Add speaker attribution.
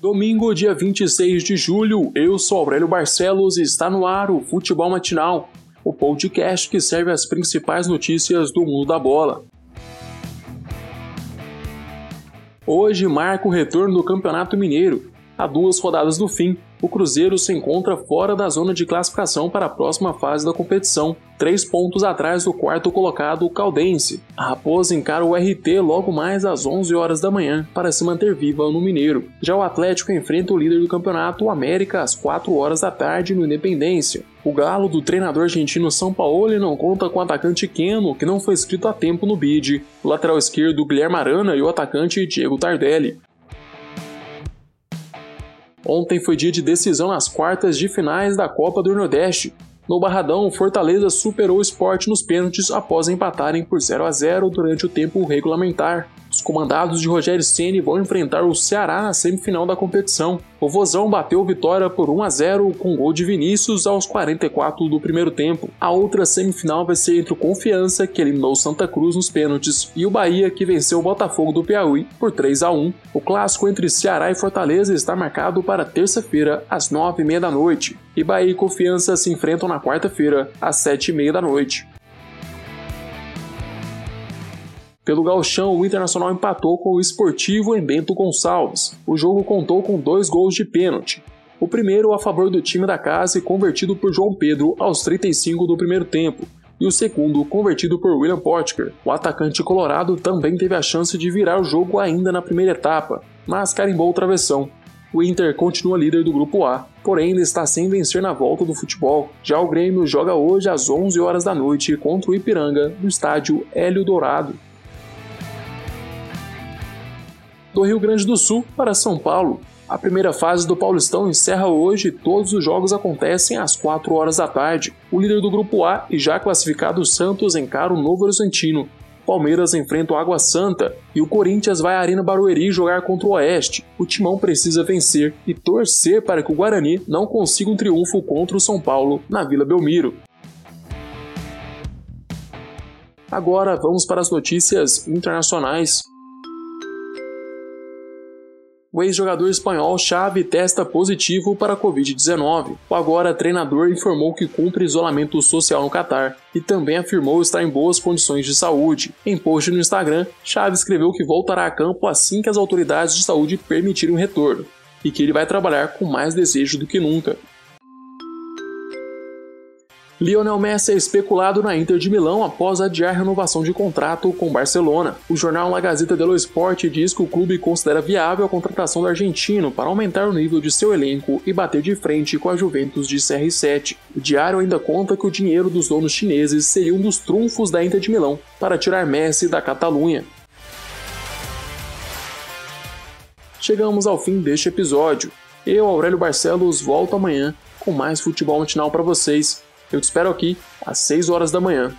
Speaker 1: Domingo, dia 26 de julho, eu sou Aurélio Barcelos e está no ar o Futebol Matinal, o podcast que serve as principais notícias do mundo da bola. Hoje marca o retorno do Campeonato Mineiro, a duas rodadas do fim, o Cruzeiro se encontra fora da zona de classificação para a próxima fase da competição, três pontos atrás do quarto colocado, o Caldense. A Raposa encara o RT logo mais às 11 horas da manhã para se manter viva no Mineiro. Já o Atlético enfrenta o líder do campeonato, o América, às 4 horas da tarde no Independência. O galo do treinador argentino São Paulo não conta com o atacante Keno, que não foi escrito a tempo no bid, o lateral esquerdo Guilherme Arana e o atacante Diego Tardelli. Ontem foi dia de decisão nas quartas de finais da Copa do Nordeste. No Barradão, Fortaleza superou o esporte nos pênaltis após empatarem por 0 a 0 durante o tempo regulamentar. Os comandados de Rogério Ceni vão enfrentar o Ceará na semifinal da competição. O Vozão bateu vitória por 1 a 0 com gol de Vinícius aos 44 do primeiro tempo. A outra semifinal vai ser entre o Confiança, que eliminou Santa Cruz nos pênaltis, e o Bahia, que venceu o Botafogo do Piauí por 3 a 1. O clássico entre Ceará e Fortaleza está marcado para terça-feira às 9h30 da noite. E Bahia e Confiança se enfrentam na quarta-feira às 7h30 da noite. Pelo gauchão, o Internacional empatou com o Esportivo em Bento Gonçalves. O jogo contou com dois gols de pênalti. O primeiro a favor do time da casa e convertido por João Pedro aos 35 do primeiro tempo, e o segundo convertido por William Potker. O atacante colorado também teve a chance de virar o jogo ainda na primeira etapa, mas carimbou o travessão. O Inter continua líder do grupo A, porém ainda está sem vencer na volta do futebol. Já o Grêmio joga hoje às 11 horas da noite contra o Ipiranga no estádio Hélio Dourado do Rio Grande do Sul para São Paulo. A primeira fase do Paulistão encerra hoje e todos os jogos acontecem às 4 horas da tarde. O líder do grupo A e já classificado Santos encara o Novo Horizontino. Palmeiras enfrenta o Água Santa e o Corinthians vai à Arena Barueri jogar contra o Oeste. O Timão precisa vencer e torcer para que o Guarani não consiga um triunfo contra o São Paulo na Vila Belmiro. Agora vamos para as notícias internacionais. O ex-jogador espanhol Xavi testa positivo para a Covid-19. O agora treinador informou que cumpre isolamento social no Catar e também afirmou estar em boas condições de saúde. Em post no Instagram, Xavi escreveu que voltará a campo assim que as autoridades de saúde permitirem o retorno e que ele vai trabalhar com mais desejo do que nunca. Lionel Messi é especulado na Inter de Milão após adiar renovação de contrato com Barcelona. O jornal La Gazzetta dello Sport diz que o clube considera viável a contratação do argentino para aumentar o nível de seu elenco e bater de frente com a Juventus de CR7. O diário ainda conta que o dinheiro dos donos chineses seria um dos trunfos da Inter de Milão para tirar Messi da Catalunha. Chegamos ao fim deste episódio. Eu, Aurélio Barcelos, volto amanhã com mais futebol matinal para vocês. Eu te espero aqui às 6 horas da manhã.